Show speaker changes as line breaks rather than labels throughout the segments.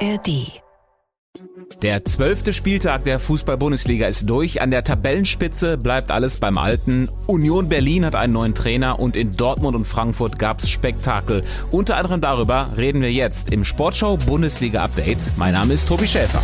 ARD.
Der zwölfte Spieltag der Fußball-Bundesliga ist durch. An der Tabellenspitze bleibt alles beim Alten. Union Berlin hat einen neuen Trainer und in Dortmund und Frankfurt gab's Spektakel. Unter anderem darüber reden wir jetzt im Sportschau Bundesliga Update. Mein Name ist Tobi Schäfer.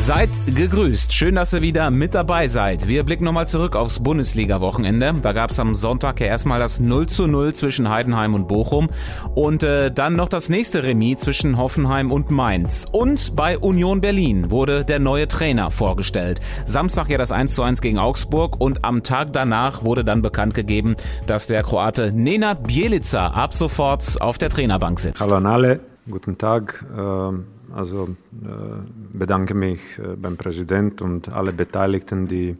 Seid gegrüßt. Schön, dass ihr wieder mit dabei seid. Wir blicken nochmal zurück aufs Bundesliga-Wochenende. Da gab es am Sonntag ja erstmal das 0 zu 0 zwischen Heidenheim und Bochum und äh, dann noch das nächste Remis zwischen Hoffenheim und Mainz. Und bei Union Berlin wurde der neue Trainer vorgestellt. Samstag ja das 1 zu 1 gegen Augsburg und am Tag danach wurde dann bekannt gegeben, dass der Kroate Nenad Bielica ab sofort auf der Trainerbank sitzt.
Hallo an alle, guten Tag. Ähm also äh, bedanke mich äh, beim Präsident und alle Beteiligten, die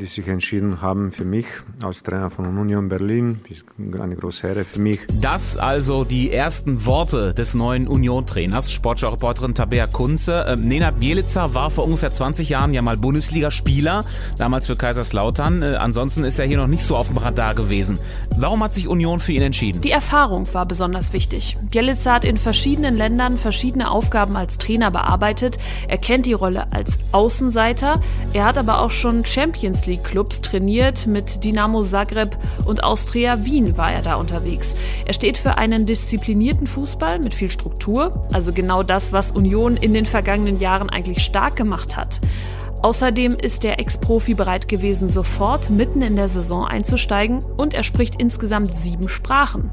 die sich entschieden haben für mich als Trainer von Union Berlin. Das ist eine große Ehre für mich.
Das also die ersten Worte des neuen Union-Trainers, Sportschau-Reporterin Tabea Kunze. Ähm, Nenad Bielica war vor ungefähr 20 Jahren ja mal Bundesligaspieler, damals für Kaiserslautern. Äh, ansonsten ist er hier noch nicht so auf dem Radar gewesen. Warum hat sich Union für ihn entschieden?
Die Erfahrung war besonders wichtig. Bielica hat in verschiedenen Ländern verschiedene Aufgaben als Trainer bearbeitet. Er kennt die Rolle als Außenseiter. Er hat aber auch schon Champions League League-Clubs trainiert. Mit Dinamo Zagreb und Austria Wien war er da unterwegs. Er steht für einen disziplinierten Fußball mit viel Struktur, also genau das, was Union in den vergangenen Jahren eigentlich stark gemacht hat. Außerdem ist der Ex-Profi bereit gewesen, sofort mitten in der Saison einzusteigen und er spricht insgesamt sieben Sprachen.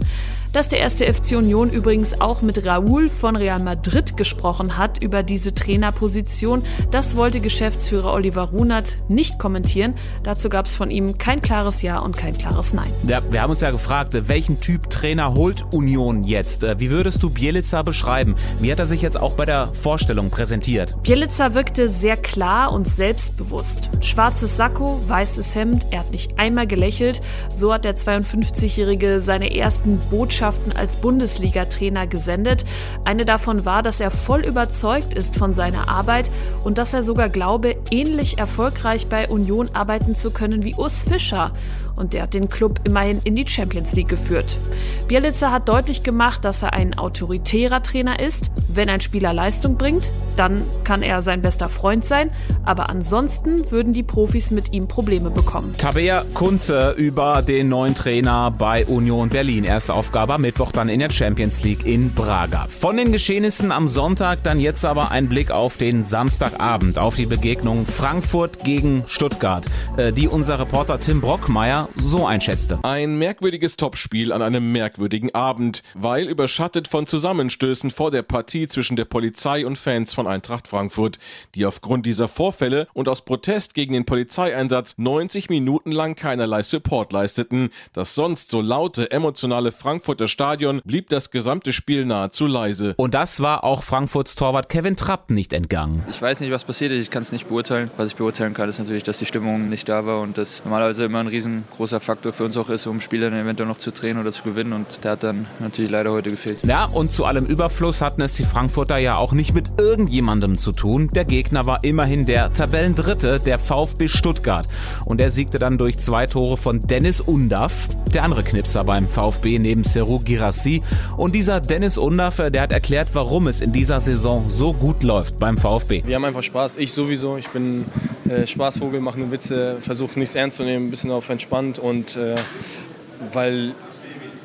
Dass der erste FC Union übrigens auch mit Raúl von Real Madrid gesprochen hat über diese Trainerposition, das wollte Geschäftsführer Oliver Runert nicht kommentieren. Dazu gab es von ihm kein klares Ja und kein klares Nein.
Ja, wir haben uns ja gefragt, welchen Typ Trainer holt Union jetzt? Äh, wie würdest du Bielica beschreiben? Wie hat er sich jetzt auch bei der Vorstellung präsentiert?
Bielica wirkte sehr klar und selbstbewusst. Schwarzes Sakko, weißes Hemd, er hat nicht einmal gelächelt. So hat der 52-Jährige seine ersten Botschaften als Bundesliga-Trainer gesendet. Eine davon war, dass er voll überzeugt ist von seiner Arbeit und dass er sogar glaube, ähnlich erfolgreich bei Union arbeiten zu können wie Urs Fischer. Und der hat den Club immerhin in die Champions League geführt. Bielitzer hat deutlich gemacht, dass er ein autoritärer Trainer ist. Wenn ein Spieler Leistung bringt, dann kann er sein bester Freund sein. Aber ansonsten würden die Profis mit ihm Probleme bekommen.
Tabea Kunze über den neuen Trainer bei Union Berlin. Erste Aufgabe aber Mittwoch dann in der Champions League in Braga. Von den Geschehnissen am Sonntag dann jetzt aber ein Blick auf den Samstagabend, auf die Begegnung Frankfurt gegen Stuttgart, äh, die unser Reporter Tim Brockmeier so einschätzte.
Ein merkwürdiges Topspiel an einem merkwürdigen Abend, weil überschattet von Zusammenstößen vor der Partie zwischen der Polizei und Fans von Eintracht Frankfurt, die aufgrund dieser Vorfälle und aus Protest gegen den Polizeieinsatz 90 Minuten lang keinerlei Support leisteten. Das sonst so laute, emotionale Frankfurt Frankfurter Stadion blieb das gesamte Spiel nahezu leise.
Und das war auch Frankfurts Torwart Kevin Trapp nicht entgangen.
Ich weiß nicht, was passiert ist, ich kann es nicht beurteilen. Was ich beurteilen kann, ist natürlich, dass die Stimmung nicht da war und das normalerweise immer ein riesengroßer Faktor für uns auch ist, um Spiele dann eventuell noch zu drehen oder zu gewinnen und der hat dann natürlich leider heute gefehlt.
Ja, und zu allem Überfluss hatten es die Frankfurter ja auch nicht mit irgendjemandem zu tun. Der Gegner war immerhin der Tabellendritte, der VfB Stuttgart. Und er siegte dann durch zwei Tore von Dennis Undaff, der andere Knipser beim VfB neben Seru Girassi. Und dieser Dennis Undaff, der hat erklärt, warum es in dieser Saison so gut läuft beim VfB.
Wir haben einfach Spaß. Ich sowieso. Ich bin äh, Spaßvogel, mache nur Witze, versuche nichts ernst zu nehmen, ein bisschen auf entspannt und äh, weil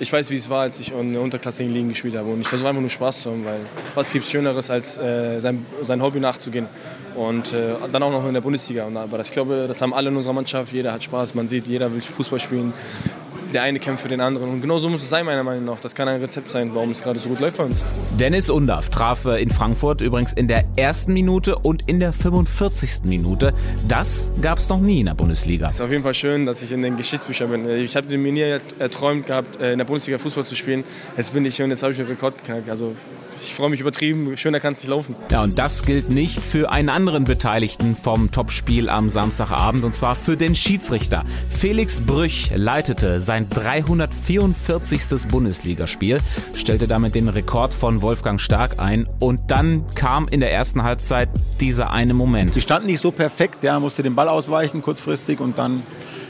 ich weiß, wie es war, als ich in der unterklassigen Ligen gespielt habe. Und ich versuche einfach nur Spaß zu haben, weil was gibt es Schöneres, als äh, sein, sein Hobby nachzugehen. Und äh, dann auch noch in der Bundesliga. Aber ich glaube, das haben alle in unserer Mannschaft. Jeder hat Spaß. Man sieht, jeder will Fußball spielen der eine kämpft für den anderen. Und genau so muss es sein, meiner Meinung nach. Das kann ein Rezept sein, warum es gerade so gut läuft bei uns.
Dennis Undaff traf in Frankfurt übrigens in der ersten Minute und in der 45. Minute. Das gab es noch nie in der Bundesliga.
Es ist auf jeden Fall schön, dass ich in den Geschichtsbüchern bin. Ich habe mir nie erträumt gehabt, äh, in der Bundesliga Fußball zu spielen. Jetzt bin ich hier und jetzt habe ich einen Rekord geknackt. Also ich freue mich übertrieben, schöner kann es nicht laufen.
Ja, und das gilt nicht für einen anderen Beteiligten vom Topspiel am Samstagabend, und zwar für den Schiedsrichter. Felix Brüch leitete sein 344. Bundesligaspiel, stellte damit den Rekord von Wolfgang Stark ein und dann kam in der ersten Halbzeit dieser eine Moment.
Die standen nicht so perfekt, der musste den Ball ausweichen kurzfristig und dann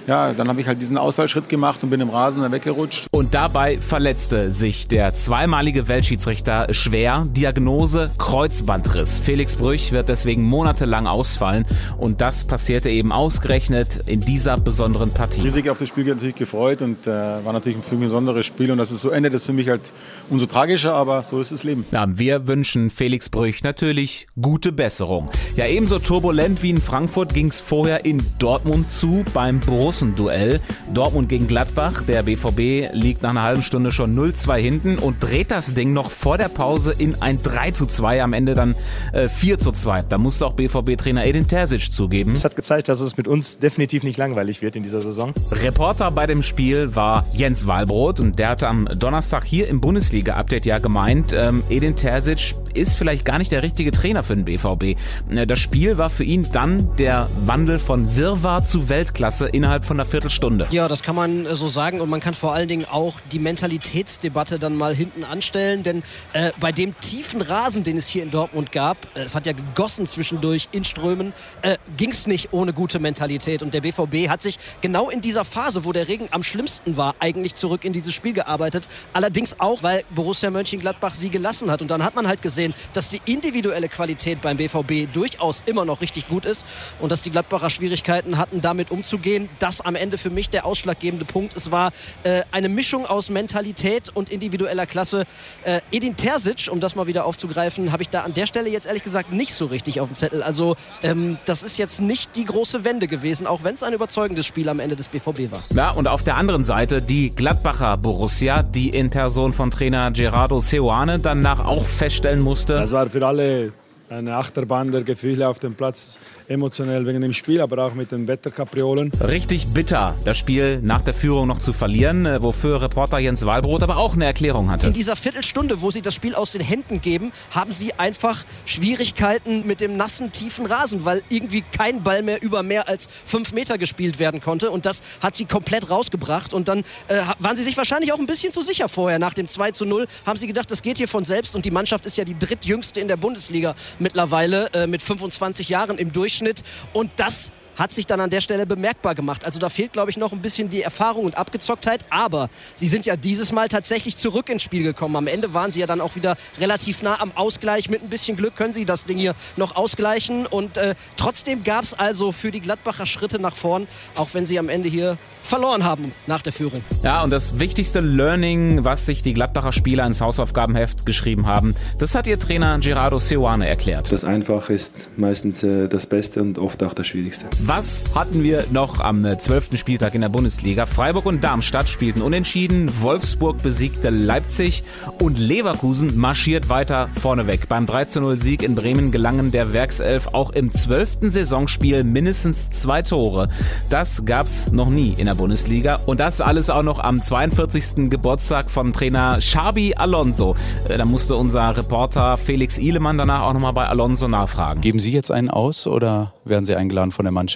ja, dann habe ich halt diesen Ausfallschritt gemacht und bin im Rasen dann weggerutscht.
Und dabei verletzte sich der zweimalige Weltschiedsrichter schwer. Diagnose Kreuzbandriss. Felix Brüch wird deswegen monatelang ausfallen und das passierte eben ausgerechnet in dieser besonderen Partie.
Riesig auf das Spiel natürlich gefreut und äh, war natürlich ein besonderes Spiel und dass es so endet, ist für mich halt umso tragischer, aber so ist das Leben.
Ja, wir wünschen Felix Brüch natürlich gute Besserung. Ja, ebenso turbulent wie in Frankfurt ging es vorher in Dortmund zu beim Borussen-Duell. Dortmund gegen Gladbach. Der BVB liegt nach einer halben Stunde schon 0-2 hinten und dreht das Ding noch vor der Pause in ein 3-2, am Ende dann äh, 4-2. Da musste auch BVB-Trainer Edin Terzic zugeben.
Es hat gezeigt, dass es mit uns definitiv nicht langweilig wird in dieser Saison.
Reporter bei dem Spiel war Jens Wahlbrot und der hatte am Donnerstag hier im Bundesliga-Update ja gemeint, ähm, Edin Terzic ist vielleicht gar nicht der richtige Trainer für den BVB. Äh, das Spiel war für ihn dann der Wandel von Wirrwarr zu Weltklasse innerhalb von einer Viertelstunde.
Ja, das kann man äh, so sagen und man kann vor allen Dingen auch die Mentalitätsdebatte dann mal hinten anstellen, denn äh, bei dem tiefen Rasen, den es hier in Dortmund gab, äh, es hat ja gegossen zwischendurch in Strömen, äh, ging es nicht ohne gute Mentalität und der BVB hat sich genau in dieser Phase, wo der Regen am schlimmsten war, eigentlich zurück in dieses Spiel gearbeitet. Allerdings auch, weil Borussia Mönchengladbach sie gelassen hat und dann hat man halt gesehen, dass die individuelle Qualität beim BVB durchaus immer noch richtig gut ist und dass die Gladbacher Schwierigkeiten hatten, damit umzugehen. Das am Ende für mich der ausschlaggebende Punkt. Es war äh, eine Mischung aus Mentalität und individueller Klasse. Äh, Edin Terzic, um das mal wieder aufzugreifen, habe ich da an der Stelle jetzt ehrlich gesagt nicht so richtig auf dem Zettel. Also ähm, das ist jetzt nicht die große Wende gewesen, auch wenn es ein überzeugendes Spiel am Ende des BVB war.
Ja, und auf der anderen Seite die Gladbacher Borussia, die in Person von Trainer Gerardo Seoane danach auch feststellen musste.
Das war für alle eine Achterbahn der Gefühle auf dem Platz, emotionell wegen dem Spiel, aber auch mit den Wetterkapriolen.
Richtig bitter, das Spiel nach der Führung noch zu verlieren, äh, wofür Reporter Jens Wahlbrot aber auch eine Erklärung hatte.
In dieser Viertelstunde, wo sie das Spiel aus den Händen geben, haben sie einfach Schwierigkeiten mit dem nassen, tiefen Rasen, weil irgendwie kein Ball mehr über mehr als fünf Meter gespielt werden konnte und das hat sie komplett rausgebracht und dann äh, waren sie sich wahrscheinlich auch ein bisschen zu sicher vorher. Nach dem 2 zu 0 haben sie gedacht, das geht hier von selbst und die Mannschaft ist ja die drittjüngste in der Bundesliga mittlerweile äh, mit 25 Jahren im Durchschnitt. Und das hat sich dann an der Stelle bemerkbar gemacht. Also da fehlt, glaube ich, noch ein bisschen die Erfahrung und Abgezocktheit. Aber sie sind ja dieses Mal tatsächlich zurück ins Spiel gekommen. Am Ende waren sie ja dann auch wieder relativ nah am Ausgleich. Mit ein bisschen Glück können sie das Ding hier noch ausgleichen. Und äh, trotzdem gab es also für die Gladbacher Schritte nach vorn, auch wenn sie am Ende hier verloren haben nach der Führung.
Ja, und das wichtigste Learning, was sich die Gladbacher Spieler ins Hausaufgabenheft geschrieben haben, das hat ihr Trainer Gerardo Seoane erklärt.
Das Einfache ist meistens äh, das Beste und oft auch das Schwierigste.
Was hatten wir noch am äh, zwölften Spieltag in der Bundesliga? Freiburg und Darmstadt spielten unentschieden, Wolfsburg besiegte Leipzig und Leverkusen marschiert weiter vorneweg. Beim 3-0-Sieg in Bremen gelangen der Werkself auch im zwölften Saisonspiel mindestens zwei Tore. Das gab's noch nie in der Bundesliga und das alles auch noch am 42. Geburtstag von Trainer Xabi Alonso. Äh, da musste unser Reporter Felix Ihlemann danach auch nochmal bei Alonso nachfragen.
Geben Sie jetzt einen aus oder werden Sie eingeladen von der Mannschaft?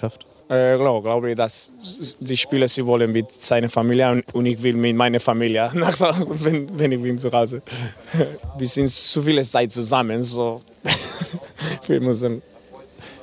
Äh, glaube, glaube ich, dass die Spieler sie wollen mit seiner Familie und ich will mit meiner Familie, nach, wenn, wenn ich bin zu Hause. Wir sind zu viele Zeit zusammen, so. Wir müssen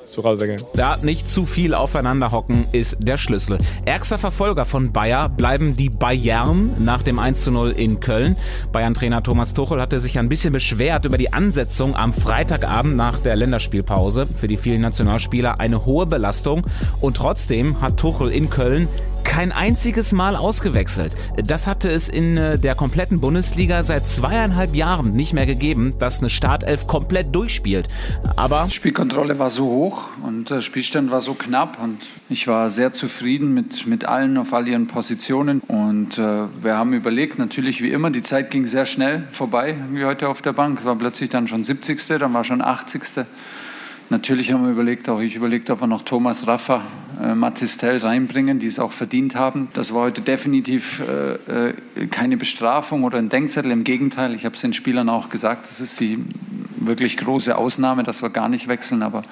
zu Hause gehen.
Da nicht zu viel aufeinander hocken ist der Schlüssel. Ärgster Verfolger von Bayer bleiben die Bayern nach dem 1 zu 0 in Köln. Bayern-Trainer Thomas Tuchel hatte sich ein bisschen beschwert über die Ansetzung am Freitagabend nach der Länderspielpause. Für die vielen Nationalspieler eine hohe Belastung. Und trotzdem hat Tuchel in Köln kein einziges Mal ausgewechselt. Das hatte es in äh, der kompletten Bundesliga seit zweieinhalb Jahren nicht mehr gegeben, dass eine Startelf komplett durchspielt. Aber
Spielkontrolle war so hoch und der Spielstand war so knapp und ich war sehr zufrieden mit, mit allen auf all ihren Positionen und äh, wir haben überlegt, natürlich wie immer, die Zeit ging sehr schnell vorbei, wie heute auf der Bank. Es war plötzlich dann schon 70. Dann war schon 80. Natürlich haben wir überlegt, auch ich überlegt, ob wir noch Thomas Raffa, äh, Matistel reinbringen, die es auch verdient haben. Das war heute definitiv äh, äh, keine Bestrafung oder ein Denkzettel. Im Gegenteil, ich habe es den Spielern auch gesagt, das ist die wirklich große Ausnahme, dass wir gar nicht wechseln. Aber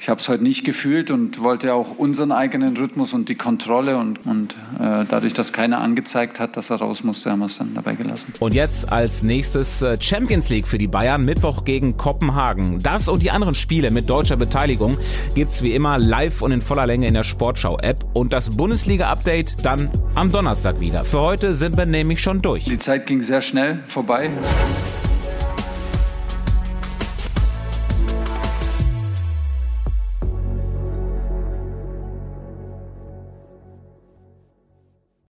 ich habe es heute nicht gefühlt und wollte auch unseren eigenen Rhythmus und die Kontrolle und, und äh, dadurch, dass keiner angezeigt hat, dass er raus musste, haben wir es dann dabei gelassen.
Und jetzt als nächstes äh, Champions League für die Bayern, Mittwoch gegen Kopenhagen. Das und die anderen Spiele mit deutscher Beteiligung gibt's wie immer live und in voller Länge in der Sportschau-App und das Bundesliga-Update dann am Donnerstag wieder. Für heute sind wir nämlich schon durch.
Die Zeit ging sehr schnell vorbei.